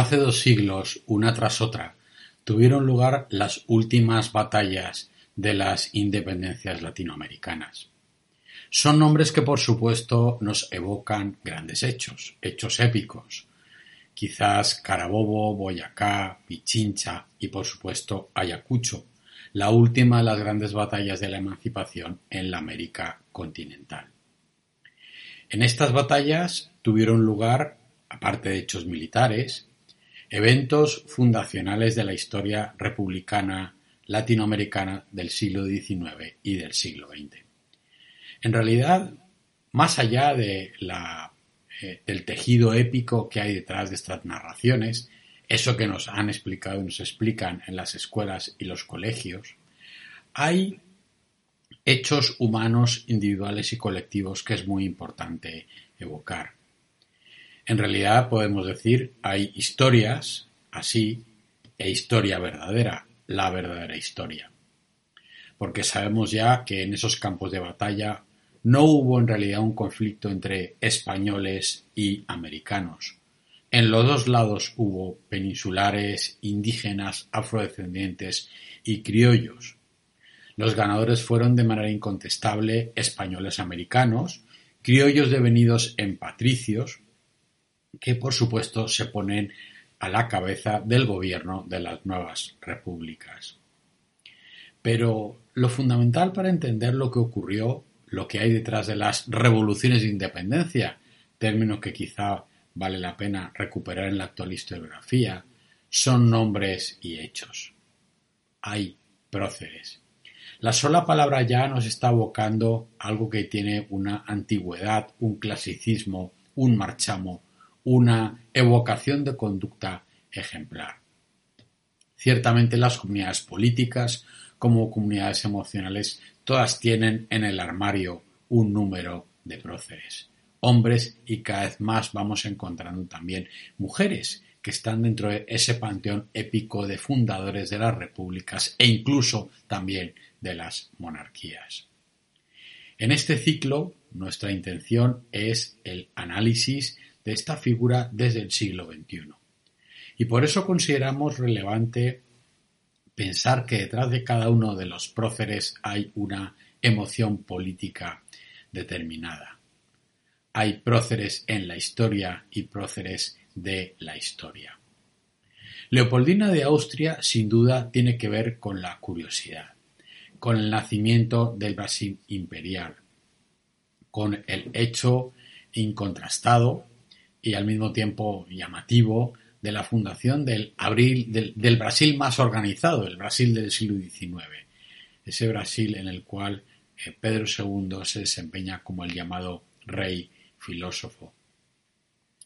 Hace dos siglos, una tras otra, tuvieron lugar las últimas batallas de las independencias latinoamericanas. Son nombres que por supuesto nos evocan grandes hechos, hechos épicos. Quizás Carabobo, Boyacá, Pichincha y por supuesto Ayacucho, la última de las grandes batallas de la emancipación en la América continental. En estas batallas tuvieron lugar, aparte de hechos militares, eventos fundacionales de la historia republicana latinoamericana del siglo XIX y del siglo XX. En realidad, más allá eh, del tejido épico que hay detrás de estas narraciones, eso que nos han explicado y nos explican en las escuelas y los colegios, hay hechos humanos individuales y colectivos que es muy importante evocar. En realidad podemos decir hay historias así e historia verdadera, la verdadera historia. Porque sabemos ya que en esos campos de batalla no hubo en realidad un conflicto entre españoles y americanos. En los dos lados hubo peninsulares, indígenas, afrodescendientes y criollos. Los ganadores fueron de manera incontestable españoles americanos, criollos devenidos en patricios, que por supuesto se ponen a la cabeza del gobierno de las nuevas repúblicas. Pero lo fundamental para entender lo que ocurrió, lo que hay detrás de las revoluciones de independencia, término que quizá vale la pena recuperar en la actual historiografía, son nombres y hechos. Hay próceres. La sola palabra ya nos está abocando algo que tiene una antigüedad, un clasicismo, un marchamo, una evocación de conducta ejemplar. Ciertamente las comunidades políticas como comunidades emocionales todas tienen en el armario un número de próceres. Hombres y cada vez más vamos encontrando también mujeres que están dentro de ese panteón épico de fundadores de las repúblicas e incluso también de las monarquías. En este ciclo, nuestra intención es el análisis de esta figura desde el siglo XXI. Y por eso consideramos relevante pensar que detrás de cada uno de los próceres hay una emoción política determinada. Hay próceres en la historia y próceres de la historia. Leopoldina de Austria sin duda tiene que ver con la curiosidad, con el nacimiento del Brasil imperial, con el hecho incontrastado y al mismo tiempo llamativo de la fundación del, abril, del, Brasil más organizado, el Brasil del siglo XIX. Ese Brasil en el cual eh, Pedro II se desempeña como el llamado rey filósofo.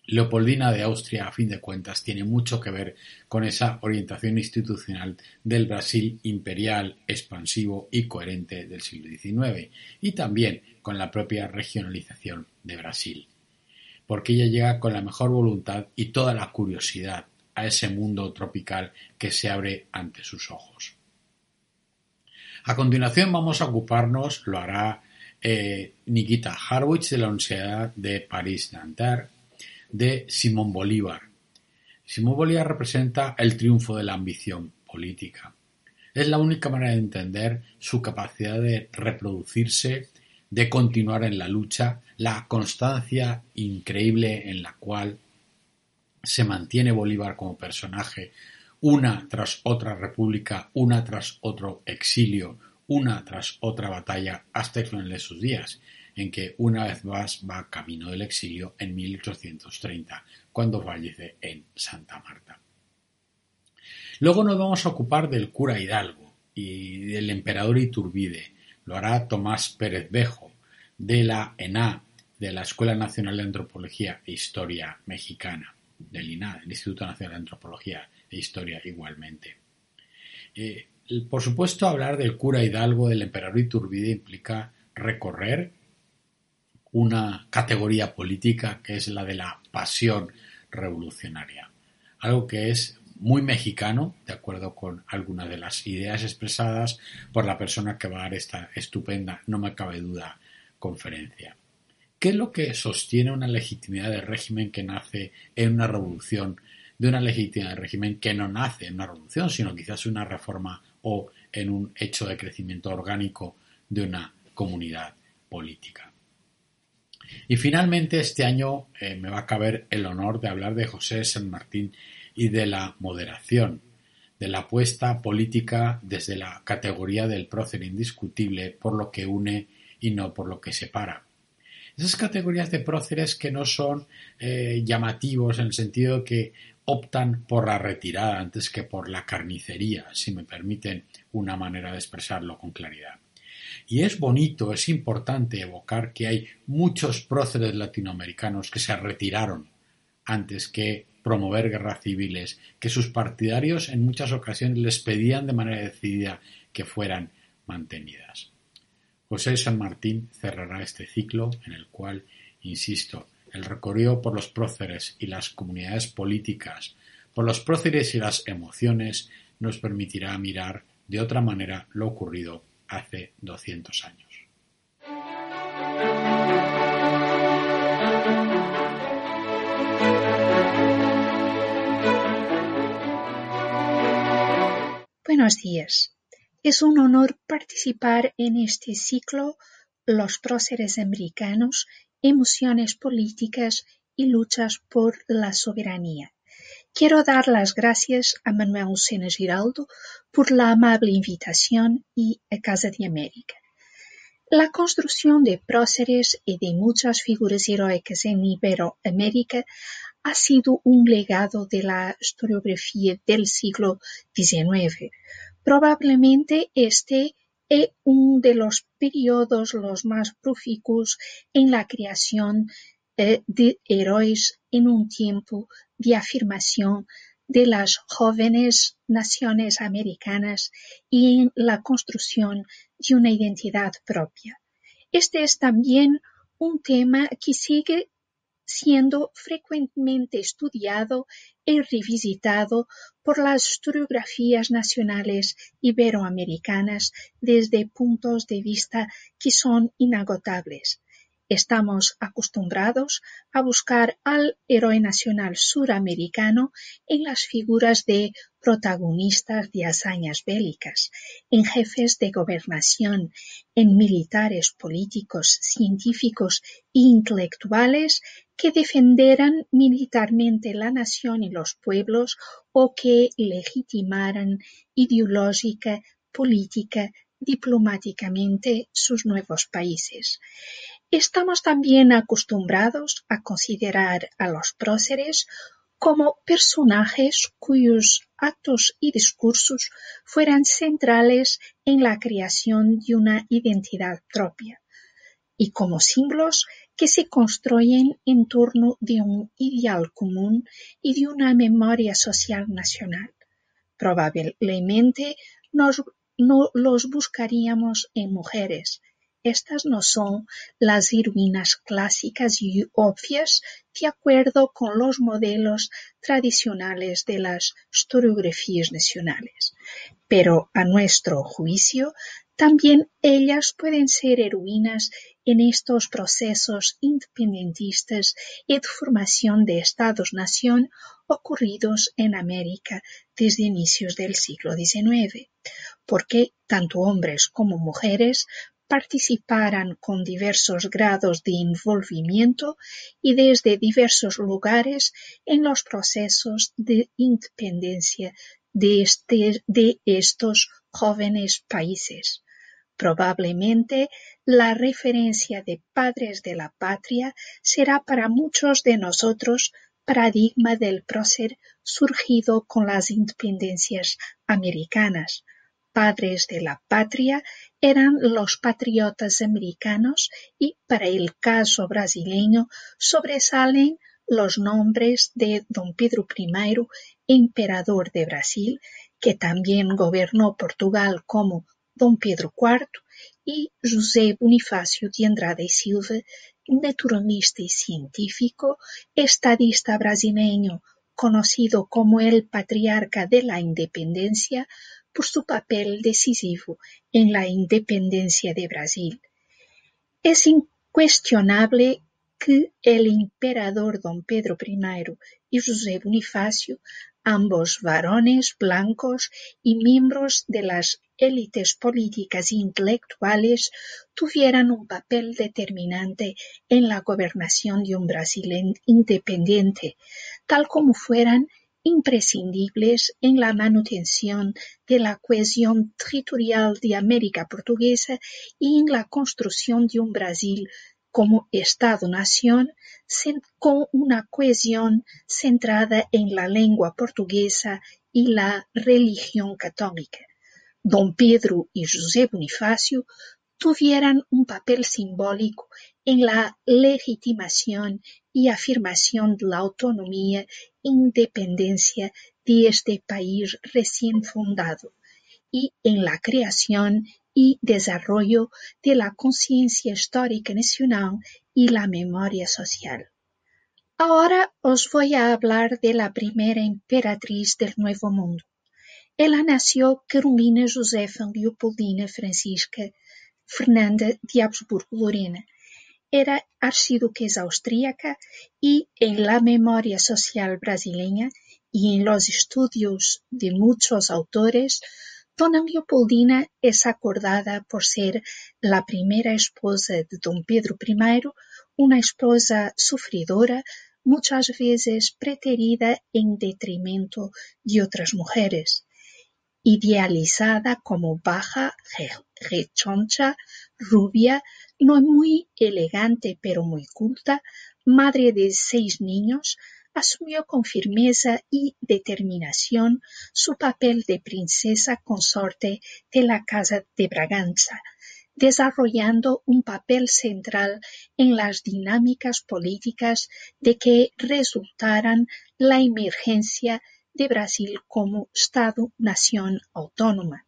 Leopoldina de Austria, a fin de cuentas, tiene mucho que ver con esa orientación institucional del Brasil imperial, expansivo y coherente del siglo XIX, y también con la propia regionalización de Brasil porque ella llega con la mejor voluntad y toda la curiosidad a ese mundo tropical que se abre ante sus ojos. A continuación vamos a ocuparnos, lo hará eh, Nikita Harwich de la Universidad de París-Nanterre, de Simón Bolívar. Simón Bolívar representa el triunfo de la ambición política. Es la única manera de entender su capacidad de reproducirse de continuar en la lucha, la constancia increíble en la cual se mantiene Bolívar como personaje, una tras otra república, una tras otro exilio, una tras otra batalla hasta el final de sus días, en que una vez más va camino del exilio en 1830, cuando fallece en Santa Marta. Luego nos vamos a ocupar del cura Hidalgo y del emperador Iturbide, lo hará Tomás Pérez Bejo, de la ENA, de la Escuela Nacional de Antropología e Historia Mexicana, del INA, el Instituto Nacional de Antropología e Historia igualmente. Eh, por supuesto, hablar del cura Hidalgo, del emperador Iturbide, implica recorrer una categoría política que es la de la pasión revolucionaria, algo que es muy mexicano, de acuerdo con algunas de las ideas expresadas por la persona que va a dar esta estupenda, no me cabe duda, conferencia. ¿Qué es lo que sostiene una legitimidad de régimen que nace en una revolución de una legítima del régimen que no nace en una revolución, sino quizás una reforma o en un hecho de crecimiento orgánico de una comunidad política. Y finalmente este año eh, me va a caber el honor de hablar de José San Martín y de la moderación, de la apuesta política desde la categoría del prócer indiscutible por lo que une y no por lo que separa. Esas categorías de próceres que no son eh, llamativos en el sentido que optan por la retirada antes que por la carnicería, si me permiten una manera de expresarlo con claridad. Y es bonito, es importante evocar que hay muchos próceres latinoamericanos que se retiraron antes que promover guerras civiles, que sus partidarios en muchas ocasiones les pedían de manera decidida que fueran mantenidas. José San Martín cerrará este ciclo en el cual, insisto, el recorrido por los próceres y las comunidades políticas, por los próceres y las emociones, nos permitirá mirar de otra manera lo ocurrido hace 200 años. Buenos días. Es un honor participar en este ciclo Los próceres americanos, emociones políticas y luchas por la soberanía. Quiero dar las gracias a Manuel Sena Giraldo por la amable invitación y a Casa de América. La construcción de próceres y de muchas figuras heroicas en Iberoamérica ha sido un legado de la historiografía del siglo XIX. Probablemente este es uno de los periodos los más profícuos en la creación de héroes en un tiempo de afirmación de las jóvenes naciones americanas y en la construcción de una identidad propia. Este es también un tema que sigue siendo frecuentemente estudiado y revisitado por las historiografías nacionales iberoamericanas desde puntos de vista que son inagotables. Estamos acostumbrados a buscar al héroe nacional suramericano en las figuras de protagonistas de hazañas bélicas, en jefes de gobernación, en militares, políticos, científicos e intelectuales que defenderan militarmente la nación y los pueblos o que legitimaran ideológica, política, diplomáticamente sus nuevos países. Estamos también acostumbrados a considerar a los próceres como personajes cuyos actos y discursos fueran centrales en la creación de una identidad propia y como símbolos que se construyen en torno de un ideal común y de una memoria social nacional. Probablemente nos, no los buscaríamos en mujeres, estas no son las heroínas clásicas y obvias de acuerdo con los modelos tradicionales de las historiografías nacionales, pero a nuestro juicio también ellas pueden ser heroínas en estos procesos independentistas y de formación de estados-nación ocurridos en América desde inicios del siglo XIX, porque tanto hombres como mujeres participaran con diversos grados de envolvimiento y desde diversos lugares en los procesos de independencia de, este, de estos jóvenes países. Probablemente la referencia de padres de la patria será para muchos de nosotros paradigma del prócer surgido con las independencias americanas, padres de la patria eran los patriotas americanos y para el caso brasileño sobresalen los nombres de don Pedro I, emperador de Brasil, que también gobernó Portugal como don Pedro IV, y José Bonifacio de Andrade Silva, naturalista y científico, estadista brasileño, conocido como el patriarca de la independencia, por su papel decisivo en la independencia de Brasil. Es incuestionable que el emperador don Pedro I y José Bonifacio, ambos varones blancos y miembros de las élites políticas e intelectuales, tuvieran un papel determinante en la gobernación de un Brasil independiente, tal como fueran imprescindibles en la manutención de la cohesión territorial de América Portuguesa y en la construcción de un Brasil como Estado-nación con una cohesión centrada en la lengua portuguesa y la religión católica. Don Pedro y José Bonifacio tuvieran un papel simbólico en la legitimación y afirmación de la autonomía independencia de este país recién fundado y en la creación y desarrollo de la conciencia histórica nacional y la memoria social. Ahora os voy a hablar de la primera emperatriz del Nuevo Mundo. Ella nació Carolina Josefa Leopoldina Francisca Fernanda de Habsburgo-Lorena, era archiduquesa austríaca y en la memoria social brasileña y en los estudios de muchos autores, Dona Leopoldina es acordada por ser la primera esposa de don Pedro I, una esposa sufridora, muchas veces preterida en detrimento de otras mujeres. Idealizada como baja, rechoncha, rubia, no muy elegante pero muy culta, madre de seis niños, asumió con firmeza y determinación su papel de princesa consorte de la Casa de Braganza, desarrollando un papel central en las dinámicas políticas de que resultaran la emergencia de Brasil como Estado-nación autónoma.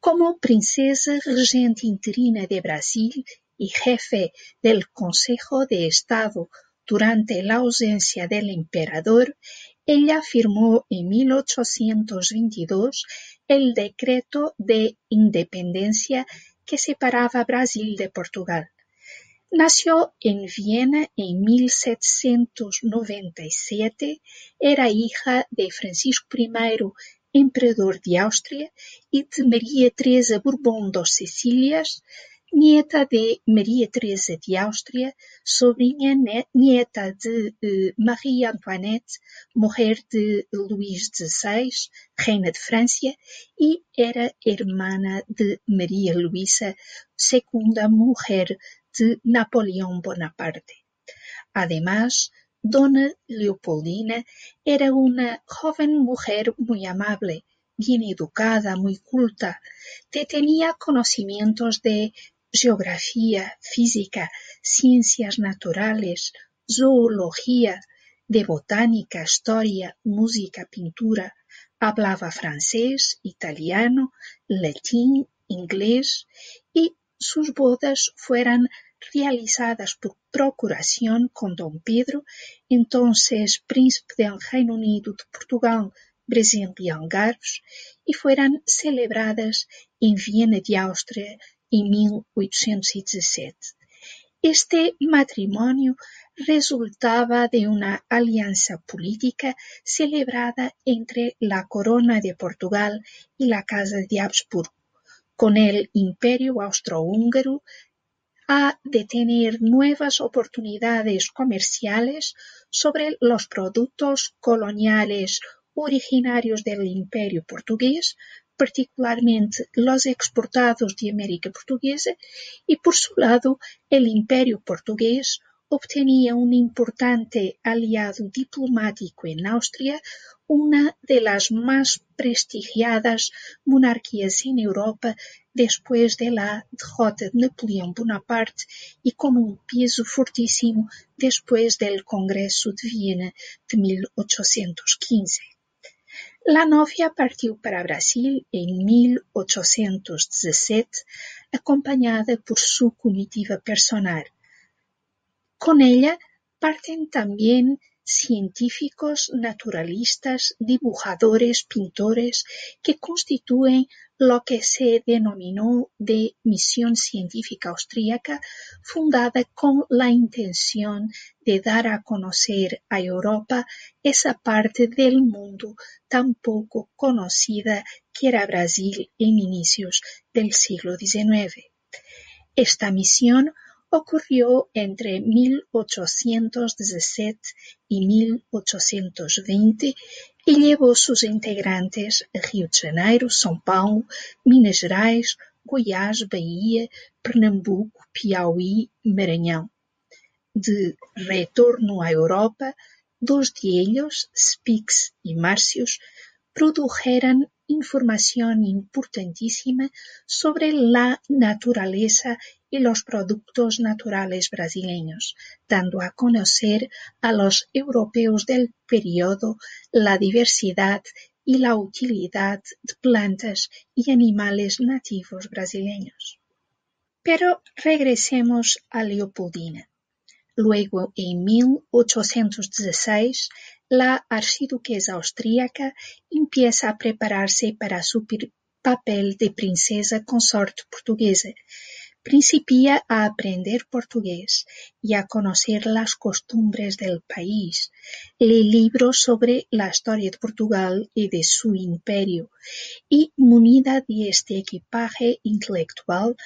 Como princesa regente interina de Brasil y jefe del Consejo de Estado durante la ausencia del emperador, ella firmó en 1822 el decreto de independencia que separaba Brasil de Portugal. Nació en Viena en 1797, era hija de Francisco I emperador de Austria, y de María Teresa Borbón dos Sicílias, nieta de María Teresa de Austria, sobrinha nieta de eh, Maria Antoinette, mujer de Luís XVI, reina de Francia, y era hermana de María Luisa, segunda mujer de Napoleón Bonaparte. Además, Dona Leopoldina era una joven mujer muy amable, bien educada, muy culta, que tenía conocimientos de geografía, física, ciencias naturales, zoología, de botánica, historia, música, pintura, hablaba francés, italiano, latín, inglés y sus bodas fueran realizadas por procuración con don Pedro, entonces príncipe del Reino Unido de Portugal, Brasil y Algarves, y fueran celebradas en Viena de Austria en 1817. Este matrimonio resultaba de una alianza política celebrada entre la corona de Portugal y la casa de Habsburgo, con el imperio austrohúngaro a de tener nuevas oportunidades comerciales sobre los productos coloniales originarios del imperio portugués, particularmente los exportados de América Portuguesa, y por su lado el imperio portugués obtenía un importante aliado diplomático en Austria, una de las más prestigiadas monarquías en Europa después de la derrota de Napoleón Bonaparte y con un peso fortísimo después del Congreso de Viena de 1815. La novia partió para Brasil en 1817 acompañada por su comitiva personal. Con ella parten también científicos, naturalistas, dibujadores, pintores, que constituyen lo que se denominó de Misión Científica Austríaca, fundada con la intención de dar a conocer a Europa esa parte del mundo tan poco conocida que era Brasil en inicios del siglo XIX. Esta misión ocurrió entre 1817 y 1820 y llevó sus integrantes a Rio de Janeiro, São Paulo, Minas Gerais, Goiás, Bahia, Pernambuco, Piauí Maranhão. De retorno a Europa, dos de ellos, Spix y Marcius, produjeron información importantísima sobre la naturaleza y los productos naturales brasileños, dando a conocer a los europeos del periodo la diversidad y la utilidad de plantas y animales nativos brasileños. Pero regresemos a Leopoldina. Luego, en 1816, la archiduquesa austríaca empieza a prepararse para su papel de princesa consorte portuguesa Principia a aprender portugués y a conocer las costumbres del país. Lee libros sobre la historia de Portugal y de su imperio, y munida de este equipaje intelectual,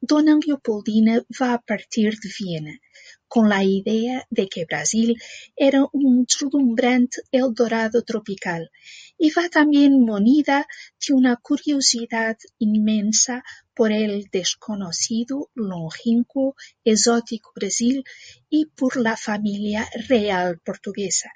Dona Leopoldina va a partir de Viena, con la idea de que Brasil era un deslumbrante Eldorado tropical, y va también munida de una curiosidad inmensa por el desconocido, longínquo, exótico Brasil y por la familia real portuguesa.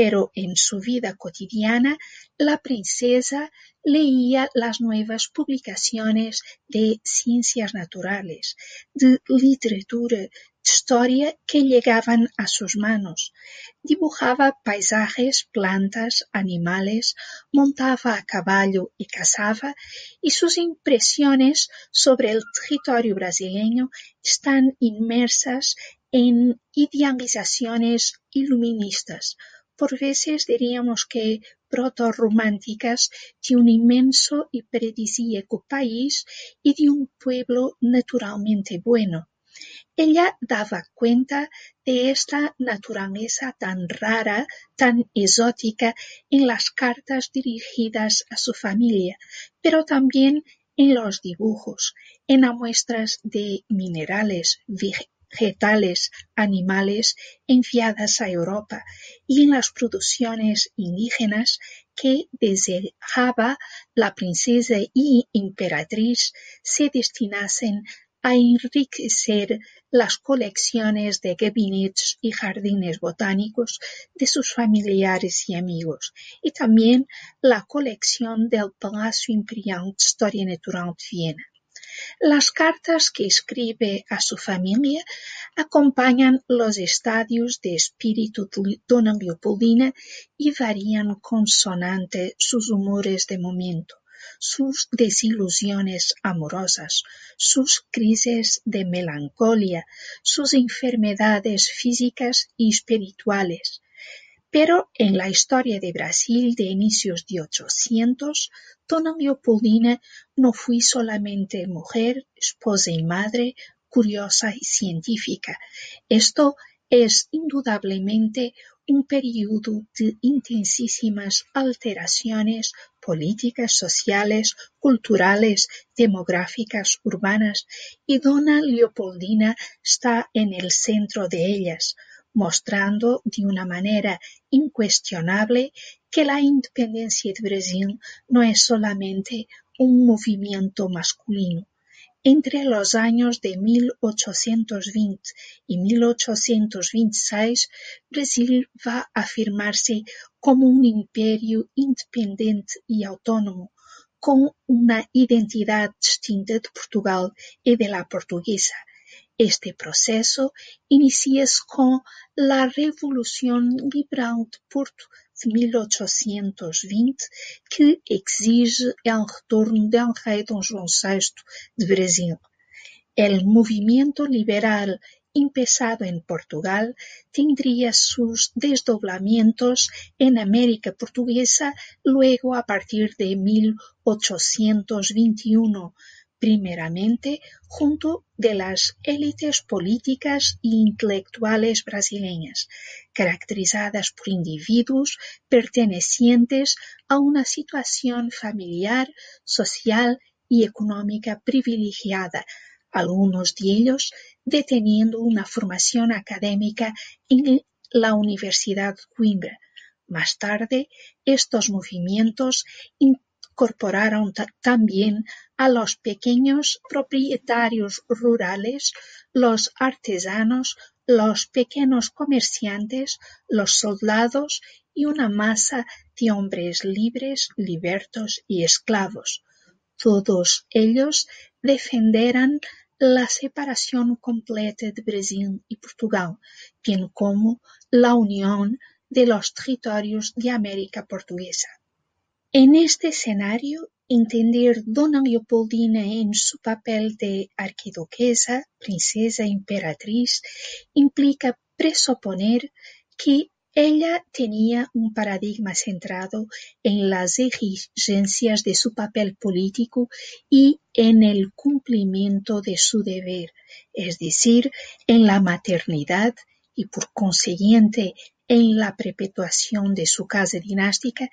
Pero en su vida cotidiana, la princesa leía las nuevas publicaciones de ciencias naturales, de literatura, historia que llegaban a sus manos. Dibujaba paisajes, plantas, animales, montaba a caballo y cazaba, y sus impresiones sobre el territorio brasileño están inmersas en idealizaciones iluministas, por veces diríamos que proto-románticas de un inmenso y paradisíaco país y de un pueblo naturalmente bueno. Ella daba cuenta de esta naturaleza tan rara, tan exótica en las cartas dirigidas a su familia, pero también en los dibujos, en las muestras de minerales, vegetales, animales enviadas a Europa y en las producciones indígenas que deseaba la princesa y emperatriz se destinasen a enriquecer las colecciones de gabinetes y jardines botánicos de sus familiares y amigos, y también la colección del Palacio Imperial de Historia Natural de Viena. Las cartas que escribe a su familia acompañan los estadios de espíritu Dona Leopoldina y varían consonante sus humores de momento sus desilusiones amorosas, sus crisis de melancolía, sus enfermedades físicas y espirituales. Pero en la historia de Brasil de inicios de 800, Dona Leopoldina no fue solamente mujer, esposa y madre, curiosa y científica. Esto es indudablemente un periodo de intensísimas alteraciones políticas, sociales, culturales, demográficas, urbanas, y Dona Leopoldina está en el centro de ellas, mostrando de una manera incuestionable que la independencia de Brasil no es solamente un movimiento masculino, entre los años de 1820 y 1826, Brasil va a afirmarse como un imperio independiente y autónomo, con una identidad distinta de Portugal y de la portuguesa. Este proceso inicia con la Revolución Liberal de Porto de 1820, que exige el retorno del rei Dom João VI de Brasil. El movimiento liberal empezado en Portugal, tendría sus desdoblamientos en América Portuguesa luego a partir de 1821, primeramente junto de las élites políticas e intelectuales brasileñas, caracterizadas por individuos pertenecientes a una situación familiar, social y económica privilegiada, algunos de ellos deteniendo una formación académica en la Universidad Coimbra. Más tarde, estos movimientos incorporaron también a los pequeños propietarios rurales, los artesanos, los pequeños comerciantes, los soldados y una masa de hombres libres, libertos y esclavos. Todos ellos defenderán la separación completa de Brasil y Portugal, bien como la unión de los territorios de América Portuguesa. En este escenario, entender Dona Leopoldina en su papel de arquiduquesa, princesa imperatriz, implica presuponer que ella tenía un paradigma centrado en las exigencias de su papel político y en el cumplimiento de su deber, es decir, en la maternidad y por consiguiente en la perpetuación de su casa dinástica,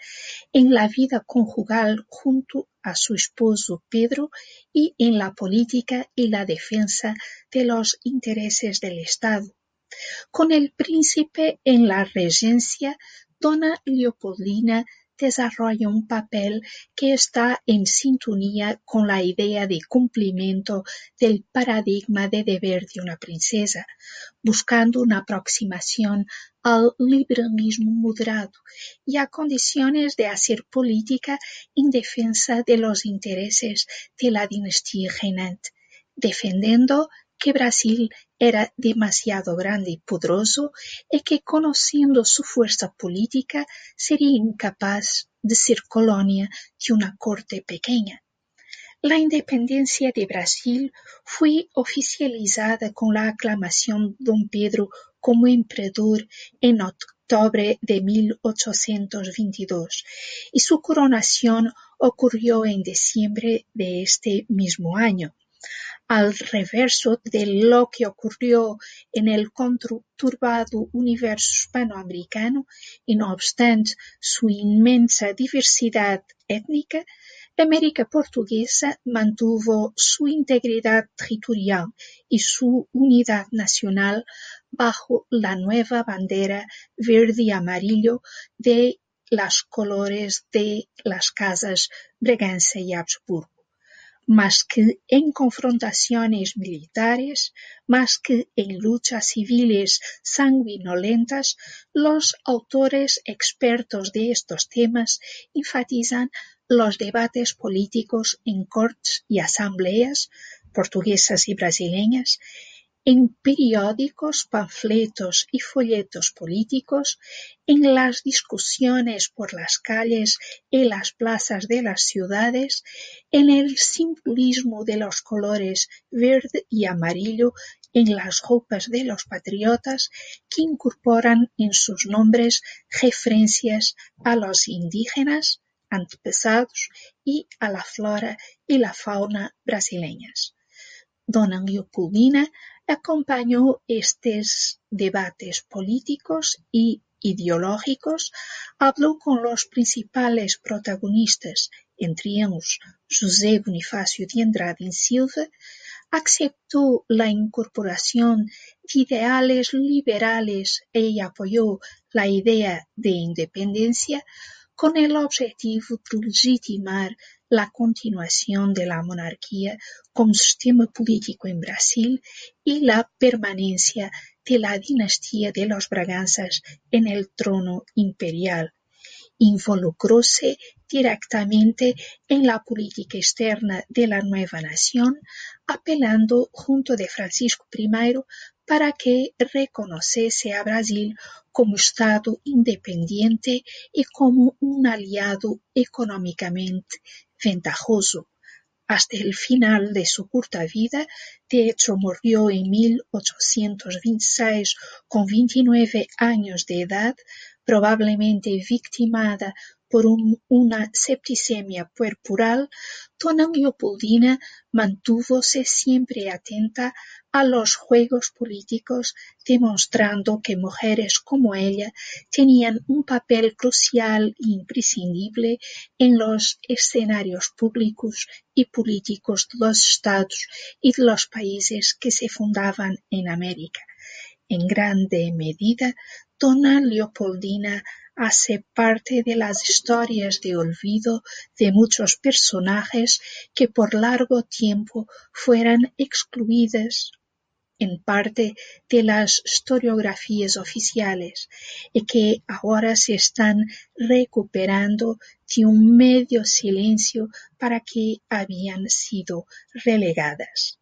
en la vida conjugal junto a su esposo Pedro y en la política y la defensa de los intereses del Estado. Con el príncipe en la regencia, Dona Leopoldina desarrolla un papel que está en sintonía con la idea de cumplimiento del paradigma de deber de una princesa, buscando una aproximación al liberalismo moderado y a condiciones de hacer política en defensa de los intereses de la dinastía reinante, defendiendo que Brasil era demasiado grande y poderoso y que conociendo su fuerza política sería incapaz de ser colonia de una corte pequeña. La independencia de Brasil fue oficializada con la aclamación de Don Pedro como emperador en octubre de 1822 y su coronación ocurrió en diciembre de este mismo año al reverso de lo que ocurrió en el conturbado universo hispanoamericano y no obstante su inmensa diversidad étnica, América Portuguesa mantuvo su integridad territorial y su unidad nacional bajo la nueva bandera verde y amarillo de las colores de las casas Braganza y Habsburgo más que en confrontaciones militares, más que en luchas civiles sanguinolentas, los autores expertos de estos temas enfatizan los debates políticos en cortes y asambleas portuguesas y brasileñas en periódicos, panfletos y folletos políticos, en las discusiones por las calles y las plazas de las ciudades, en el simbolismo de los colores verde y amarillo en las ropas de los patriotas que incorporan en sus nombres referencias a los indígenas, antepasados y a la flora y la fauna brasileñas. Dona Leopoldina acompañó estos debates políticos y ideológicos, habló con los principales protagonistas, entre ellos José Bonifacio de Andrade Silva, aceptó la incorporación de ideales liberales y apoyó la idea de independencia con el objetivo de legitimar la continuación de la monarquía como sistema político en Brasil y la permanencia de la dinastía de los Braganzas en el trono imperial. Involucróse directamente en la política externa de la nueva nación, apelando junto de Francisco I para que reconociese a Brasil como Estado independiente y como un aliado económicamente ventajoso. hasta el final de su corta vida, de hecho murió en 1826 con 29 años de edad, probablemente victimada por una septicemia puerpural, Dona Leopoldina mantúvose siempre atenta a los juegos políticos, demostrando que mujeres como ella tenían un papel crucial e imprescindible en los escenarios públicos y políticos de los estados y de los países que se fundaban en América. En grande medida, Dona Leopoldina hace parte de las historias de olvido de muchos personajes que por largo tiempo fueran excluidas en parte de las historiografías oficiales y que ahora se están recuperando de un medio silencio para que habían sido relegadas.